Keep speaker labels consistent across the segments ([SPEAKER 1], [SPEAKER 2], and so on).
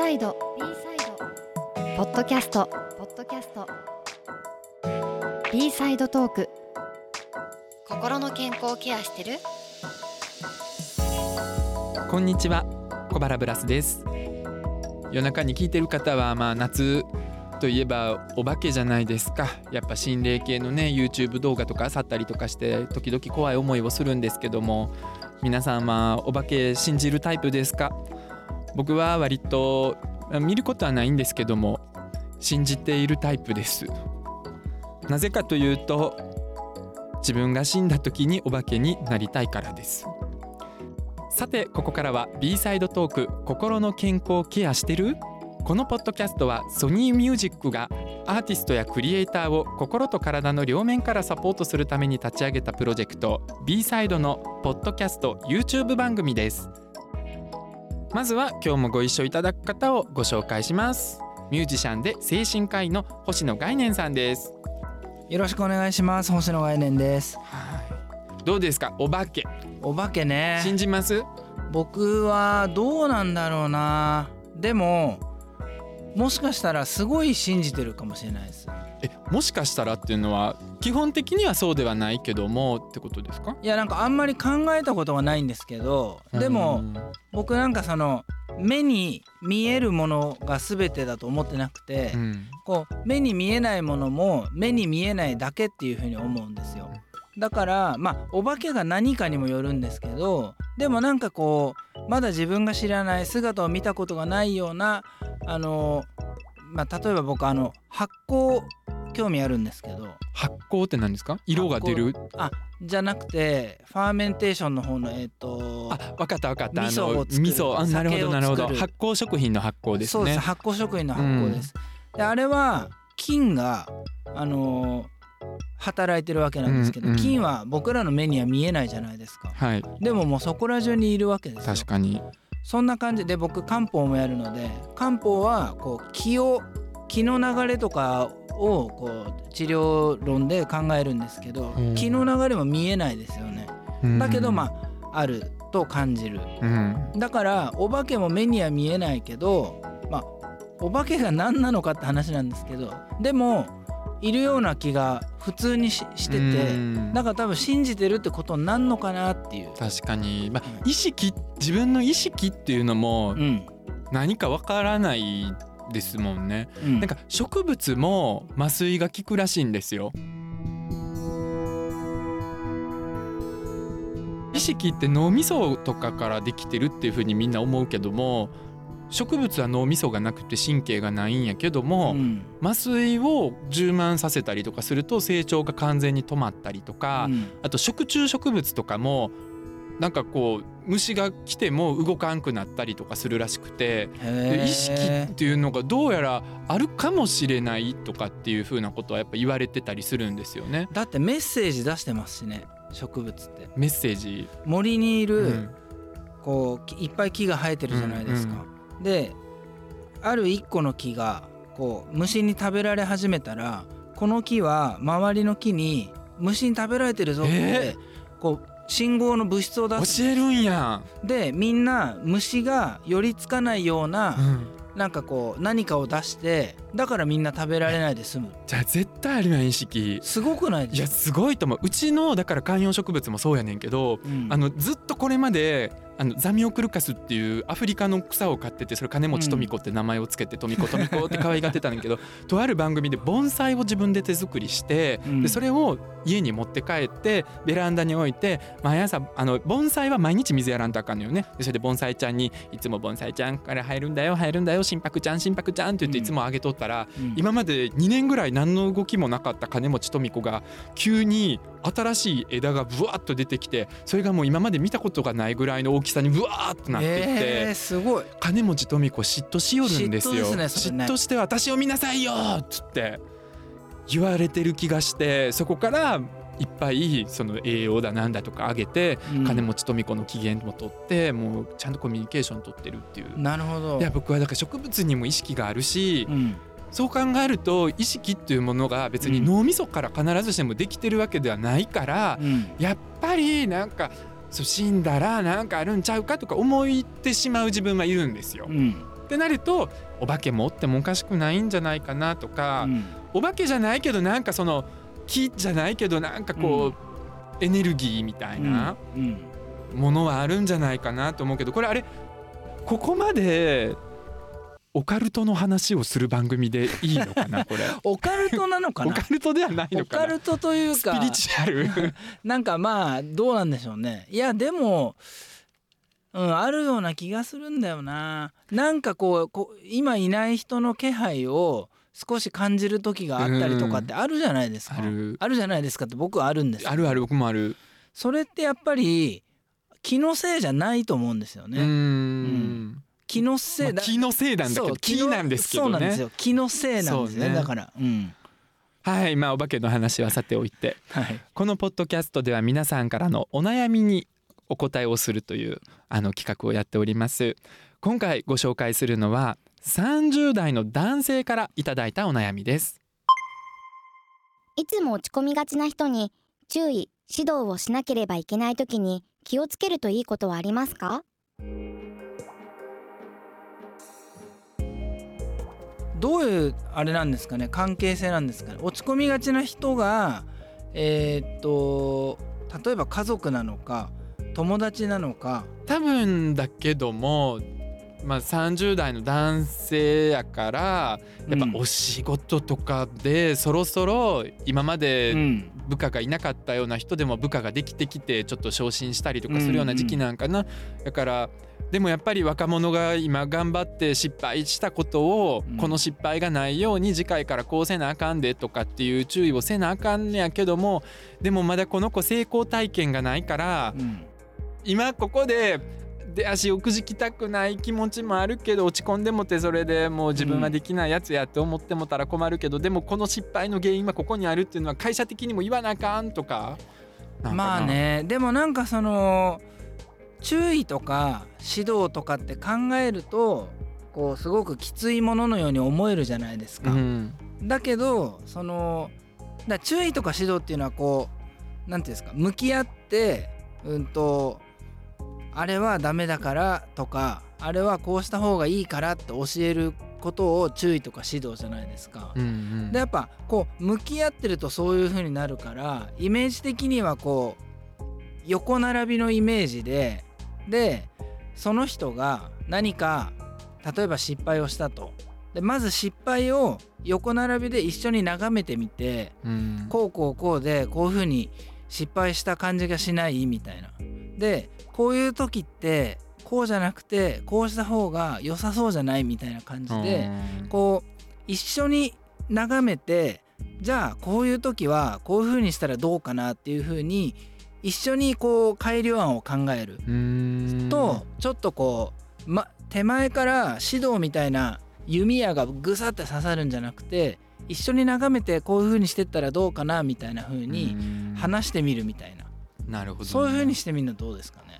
[SPEAKER 1] サイド。B サイドポッドキャスト。ポッドキャスト。B サイドトーク。心の健康ケアしてる？
[SPEAKER 2] こんにちは。小原ブラスです。夜中に聞いてる方はまあ夏といえばお化けじゃないですか。やっぱ心霊系のね YouTube 動画とかあさったりとかして時々怖い思いをするんですけども皆さんはお化け信じるタイプですか？僕は割と見ることはないんですけども信じているタイプです。なぜかというと自分が死んだ時にお化けになりたいからです。さてここからは B サイドトーク心の健康ケアしてる？このポッドキャストはソニーミュージックがアーティストやクリエイターを心と体の両面からサポートするために立ち上げたプロジェクト B サイドのポッドキャスト YouTube 番組です。まずは今日もご一緒いただく方をご紹介します。ミュージシャンで精神科医の星野概念さんです。
[SPEAKER 3] よろしくお願いします。星野概念です。
[SPEAKER 2] どうですか？お化け。
[SPEAKER 3] お化けね。
[SPEAKER 2] 信じます？
[SPEAKER 3] 僕はどうなんだろうな。でももしかしたらすごい信じてるかもしれないです。
[SPEAKER 2] えもしかしたらっていうのは基本的にはそうではないけどもってことですか？
[SPEAKER 3] いやなんかあんまり考えたことがないんですけどでも僕なんかその目に見えるものが全てだと思ってなくて、うん、こう目に見えないものも目に見えないだけっていうふうに思うんですよ。だからまあお化けが何かにもよるんですけどでもなんかこうまだ自分が知らない姿を見たことがないようなあのまあ例えば僕あの発酵興味あるんですけど。
[SPEAKER 2] 発酵って何ですか？色が出る？
[SPEAKER 3] あじゃなくてファーメンテーションの方のえっ、ー、と
[SPEAKER 2] あ分かった分かった。
[SPEAKER 3] 味噌を作る
[SPEAKER 2] 味噌。あなるほどなるほど。発酵食品の発酵ですね。
[SPEAKER 3] そうです。発酵食品の発酵です、うん、であれは菌があのー、働いてるわけなんですけど、うんうん、菌は僕らの目には見えないじゃないですか、はい、でももうそこら中にいるわけです
[SPEAKER 2] 確かに。
[SPEAKER 3] そんな感じ。で僕漢方もやるので漢方はこう気を気の流れとかをこう治療論で考えるんですけど、気の流れも見えないですよね。だけどまああると感じる、うん、だからお化けも目には見えないけどまあお化けが何なのかって話なんですけどでもいるような気が普通にししててだから多分信じてるってことになんのかなっていう。
[SPEAKER 2] 確かに、まあ、意識自分の意識っていうのも何かわからないですもんね、うん、なんか植物も麻酔が効くらしいんですよ。意識って脳みそとかからできてるっていうふうにみんな思うけども植物は脳みそがなくて神経がないんやけども、うん、麻酔を充満させたりとかすると成長が完全に止まったりとか、うん、あと食虫植物とかもなんかこう虫が来ても動かんくなったりとかするらしくて意識っていうのがどうやらあるかもしれないとかっていうふうなことはやっぱ言われてたりするんですよね。
[SPEAKER 3] だってメッセージ出してますしね植物って。
[SPEAKER 2] メッセージ
[SPEAKER 3] 森にいる、うん、こういっぱい木が生えてるじゃないですか。うんうん、である一個の木がこう虫に食べられ始めたらこの木は周りの木に虫に食べられてるぞって、こう信号の物質を出
[SPEAKER 2] す。教えるんや。
[SPEAKER 3] でみんな虫が寄りつかないような、うん、なんかこう何かを出してだからみんな食べられないで済む。
[SPEAKER 2] じゃあ絶対あるやん意識。
[SPEAKER 3] すごくない
[SPEAKER 2] いやすごいと思う。うちのだから観葉植物もそうやねんけど、うん、あのずっとこれまであのザミオクルカスっていうアフリカの草を飼っててそれ金持ち富子って名前をつけて富子富子って可愛がってたんだけどとある番組で盆栽を自分で手作りして、でそれを家に持って帰ってベランダに置いて毎朝あの盆栽は毎日水やらんとあかんのよね。でそれで盆栽ちゃんにいつも盆栽ちゃんから入るんだよ入るんだよ心拍ちゃん心拍ちゃんって言っていつもあげとったら、うん、今まで2年ぐらい何の動きもなかった金持ち富子が急に新しい枝がブワッと出てきてそれがもう今まで見たことがないぐらいの大きさにブワーッとなっていって、
[SPEAKER 3] えー、すごい。
[SPEAKER 2] 金持ち富子嫉妬しよるんですよ。
[SPEAKER 3] 嫉妬、ね、
[SPEAKER 2] 嫉妬して私を見なさいよっつって。言われてる気がしてそこからいっぱいその栄養だなんだとかあげて、うん、金持ち富子の機嫌も取ってもうちゃんとコミュニケーション取ってるっていう。
[SPEAKER 3] なるほど。
[SPEAKER 2] いや僕はだから植物にも意識があるし、うん、そう考えると意識っていうものが別に脳みそから必ずしもできてるわけではないから、うん、やっぱりなんかそう死んだらなんかあるんちゃうかとか思ってしまう自分はいるんですよ。ってなるとお化けもおってもおかしくないんじゃないかなとか、
[SPEAKER 3] うん。
[SPEAKER 2] お化けじゃないけどなんかその木じゃないけどなんかこう、エネルギーみたいな
[SPEAKER 3] うん。
[SPEAKER 2] ものはあるんじゃないかなと思うけどこれあれここまでオカルトの話をする番組でいいのかな これ。
[SPEAKER 3] オカルトなのか
[SPEAKER 2] オ
[SPEAKER 3] な
[SPEAKER 2] カルトではない
[SPEAKER 3] オ
[SPEAKER 2] のかな？
[SPEAKER 3] カルトというか。
[SPEAKER 2] スピリチュアル。
[SPEAKER 3] なんかまあどうなんでしょうね。いやでもうんあるような気がするんだよな。なんかこうこう今いない人の気配を少し感じる時があったりとかってあるじゃないですか、
[SPEAKER 2] ある。
[SPEAKER 3] あるじゃないですかって僕はあるんですよ。
[SPEAKER 2] あるある僕もある。
[SPEAKER 3] それってやっぱり気のせいじゃないと思うんですよね、
[SPEAKER 2] ん
[SPEAKER 3] 気のせいだ、
[SPEAKER 2] まあ気のせいなんだけど気なんですけど
[SPEAKER 3] そうなんです
[SPEAKER 2] ね
[SPEAKER 3] よ。気のせいなんですね。
[SPEAKER 2] ね。
[SPEAKER 3] だからうん。
[SPEAKER 2] はいまあお化けの話はさておいて。
[SPEAKER 3] はい。
[SPEAKER 2] このポッドキャストでは皆さんからのお悩みにお答えをするというあの企画をやっております。今回ご紹介するのは30代の男性からいただいたお悩みです。
[SPEAKER 4] いつも落ち込みがちな人に注意指導をしなければいけない時に気をつけるといいことはありますか？
[SPEAKER 3] どういうあれなんですかね？関係性なんですかね？落ち込みがちな人がえーっと例えば家族なのか友達なのか。
[SPEAKER 2] 多分だけどもまあ30代の男性やからやっぱ
[SPEAKER 3] うん。
[SPEAKER 2] お仕事とかでそろそろ今ま
[SPEAKER 3] う
[SPEAKER 2] で
[SPEAKER 3] ん。
[SPEAKER 2] 部下がいなかったような人でも部下ができてきてちょっと昇進したりとかするような時期なんかな、だからでもやっぱり若者が今頑張って失敗したことを、
[SPEAKER 3] うん。
[SPEAKER 2] この失敗がないように次回からこうせなあかんでとかっていう注意をせなあかんねやけどもでもまだこの子成功体験がないから
[SPEAKER 3] うん。
[SPEAKER 2] 今ここで出足をくじきたくない気持ちもあるけど落ち込んでもってそれでもう自分はできないやつやって思ってもたら困るけど、でもこの失敗の原因はここにあるっていうのは会社的にも言わなあかんとか。
[SPEAKER 3] まあね。でもなんかその注意とか指導とかって考えるとこうすごくきついもののように思えるじゃないですか。
[SPEAKER 2] うん
[SPEAKER 3] だけどそのだ注意とか指導っていうのはこうなんていうんですか向き合ってうんとあれはダメだからとかあれはこうした方がいいからって教えることを注意とか指導じゃないですか。
[SPEAKER 2] うんうん
[SPEAKER 3] でやっぱこう向き合ってるとそういう風になるからイメージ的にはこう横並びのイメージででその人が何か例えば失敗をしたと。でまず失敗を横並びで一緒に眺めてみて
[SPEAKER 2] うん。
[SPEAKER 3] こうこうこうでこういう風に失敗した感じがしない？みたいな。でこういう時ってこうじゃなくてこうした方が良さそうじゃない？みたいな感じで。
[SPEAKER 2] うん。
[SPEAKER 3] こう一緒に眺めてじゃあこういう時はこういう風にしたらどうかな？っていう風に一緒にこう改良案を考える。
[SPEAKER 2] うん。
[SPEAKER 3] とちょっとこう、ま、手前から指導みたいな弓矢がぐさって刺さるんじゃなくて一緒に眺めてこういう風にしてったらどうかなみたいな風に
[SPEAKER 2] うん。
[SPEAKER 3] 話してみるみたいな。
[SPEAKER 2] なるほどね、
[SPEAKER 3] そういう風にしてみるのどうですかね？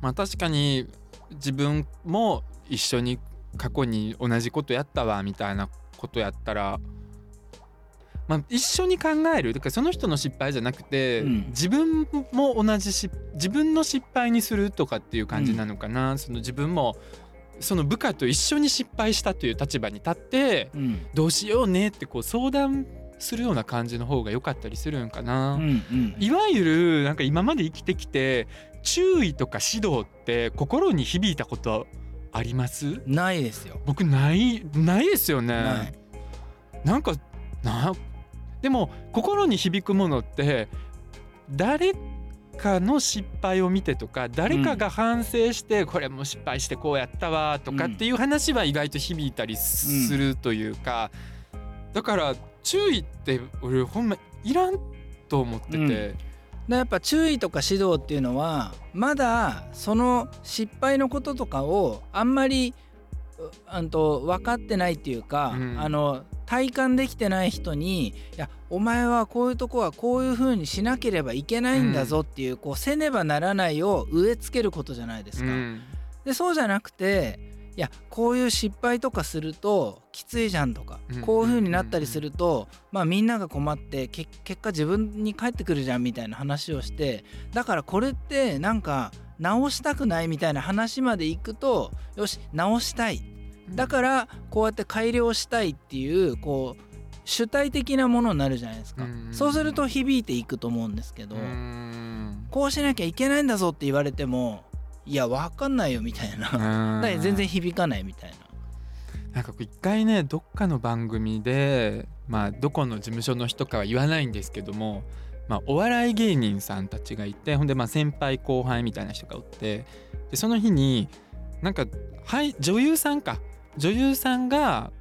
[SPEAKER 2] まあ確かに自分も一緒に過去に同じことやったわみたいなことやったら、まあ、一緒に考える。だからその人の失敗じゃなくて、
[SPEAKER 3] うん。
[SPEAKER 2] 自分も同じし自分の失敗にするとかっていう感じなのかな、その自分もその部下と一緒に失敗したという立場に立って
[SPEAKER 3] うん。
[SPEAKER 2] どうしようねってこう相談するような感じの方が良かったりするんかな。
[SPEAKER 3] うんうん。
[SPEAKER 2] いわゆるなんか今まで生きてきて注意とか指導って心に響いたことあります？
[SPEAKER 3] ないですよ。
[SPEAKER 2] 僕ないないですよね。なんかなでも心に響くものって誰かの失敗を見てとか誰かが反省してこれも失敗してこうやったわとかっていう話は意外と響いたりするというかだから注意って俺ほんまいらんと思ってて。
[SPEAKER 3] うん。でやっぱ注意とか指導っていうのはまだその失敗のこととかをあんまりうあんと分かってないっていうか、
[SPEAKER 2] うん。
[SPEAKER 3] あの体感できてない人に「いやお前はこういうとこはこういう風にしなければいけないんだぞ」っていう、こうせねばならないを植え付けることじゃないですか。
[SPEAKER 2] うん。
[SPEAKER 3] でそうじゃなくていやこういう失敗とかするときついじゃんとか、
[SPEAKER 2] うん。
[SPEAKER 3] こういう風になったりすると、まあみんなが困ってけ結果自分に返ってくるじゃんみたいな話をしてだからこれってなんか直したくないみたいな話までいくとよし直したいだからこうやって改良したいっていうこう主体的なものになるじゃないですか、
[SPEAKER 2] うん
[SPEAKER 3] そうすると響いていくと思うんですけど、
[SPEAKER 2] うん
[SPEAKER 3] こうしなきゃいけないんだぞって言われてもいや分かんないよみたいな、だ全然響かないみたいな。
[SPEAKER 2] なんか一回ねどっかの番組でまあどこの事務所の人かは言わないんですけども、まあ、お笑い芸人さんたちがいてほんでまあ先輩後輩みたいな人がおってでその日になんかはい女優さんか女優さんが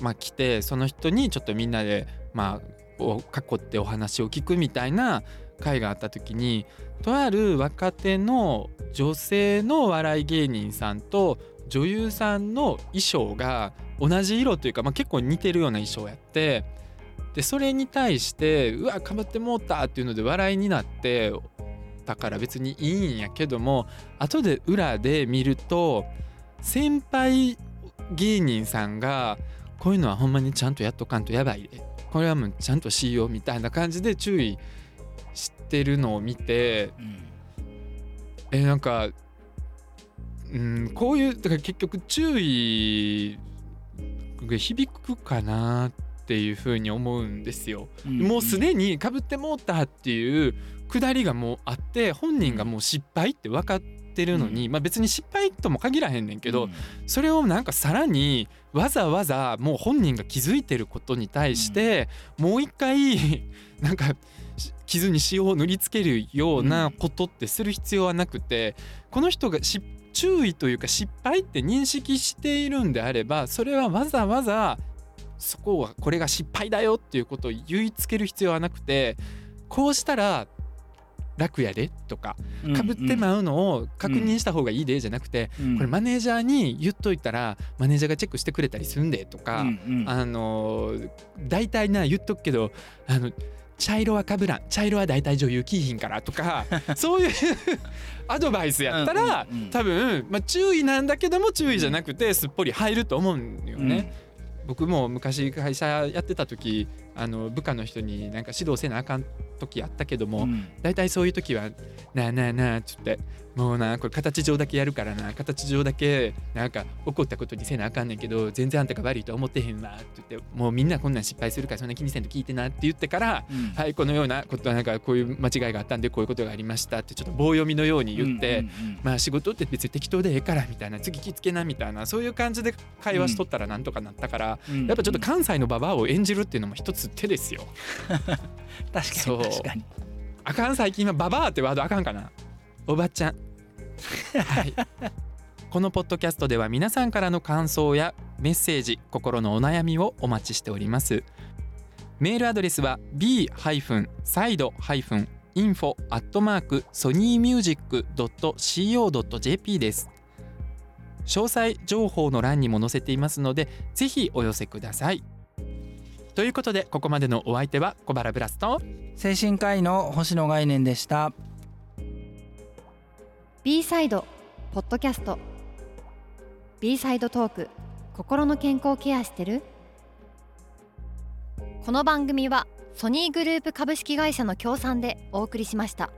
[SPEAKER 2] まあ来てその人にちょっとみんなでまあを囲ってお話を聞くみたいな会があった時にとある若手の女性の笑い芸人さんと女優さんの衣装が同じ色というか、まあ、結構似てるような衣装やってでそれに対してうわかぶってもうたっていうので笑いになってだから別にいいんやけども後で裏で見ると先輩芸人さんがこういうのはほんまにちゃんとやっとかんとやばいで。これはもうちゃんとしようみたいな感じで注意してるのを見て
[SPEAKER 3] うん。
[SPEAKER 2] えなんかうんこういうだから結局注意が響くかなっていうふうに思うんですよ。もうすでにかぶってもうたっていうくだりがもうあって本人がもう失敗って分かってるのに、まあ別に失敗とも限らへんねんけど、
[SPEAKER 3] うん。
[SPEAKER 2] それをなんかさらにわざわざもう本人が気づいてることに対して、もう一回 なんかし傷に塩を塗りつけるようなことってする必要はなくてこの人がし注意というか失敗って認識しているんであればそれはわざわざそこはこれが失敗だよっていうことを言いつける必要はなくてこうしたら楽やでとか
[SPEAKER 3] うん
[SPEAKER 2] かぶってまうのを確認した方がいいでじゃなくて
[SPEAKER 3] うん。
[SPEAKER 2] これマネージャーに言っといたらマネージャーがチェックしてくれたりすんでとか、
[SPEAKER 3] うんうん。
[SPEAKER 2] あのー大体な言っとくけどあの茶色はかぶらん。茶色は大体女優キーひんからとか そういう アドバイスやったら、
[SPEAKER 3] うんうんうん
[SPEAKER 2] 多分、まあ、注意なんだけども注意じゃなくてすっぽり入ると思うんよね。僕も昔会社やってた時あの部下の人になんか指導せなあかん時あったけども、
[SPEAKER 3] うん。
[SPEAKER 2] 大体そういう時は「なあなあなあ」っつって「もうなこれ形上だけやるからな形上だけなんか起こったことにせなあかんねんけど全然あんたが悪いとは思ってへんわ」って言って「もうみんなこんなん失敗するからそんな気にせんと聞いてな」って言ってから「
[SPEAKER 3] うん。
[SPEAKER 2] はいこのようなことはなんかこういう間違いがあったんでこういうことがありました」ってちょっと棒読みのように言って。まあ仕事って別に適当でええからみたいな次気付けなみたいなそういう感じで会話しとったらなんとかなったから、
[SPEAKER 3] うん。
[SPEAKER 2] やっぱちょっと関西のババアを演じるっていうのも一つ手ですよ。
[SPEAKER 3] 確か
[SPEAKER 2] そう。
[SPEAKER 3] に確かに。
[SPEAKER 2] あかん最近はババアってワードあかんかな。おばちゃん。はい。このポッドキャストでは皆さんからの感想やメッセージ心のお悩みをお待ちしております。メールアドレスは b-side-info アットマークソニーミュージック .co.jp です。詳細情報の欄にも載せていますのでぜひお寄せくださいということでここまでのお相手は小原ブラスと
[SPEAKER 3] 精神科医の星野概念でした。
[SPEAKER 1] B サイドポッドキャスト。B サイドトーク心の健康ケアしてる？この番組はソニーグループ株式会社の協賛でお送りしました。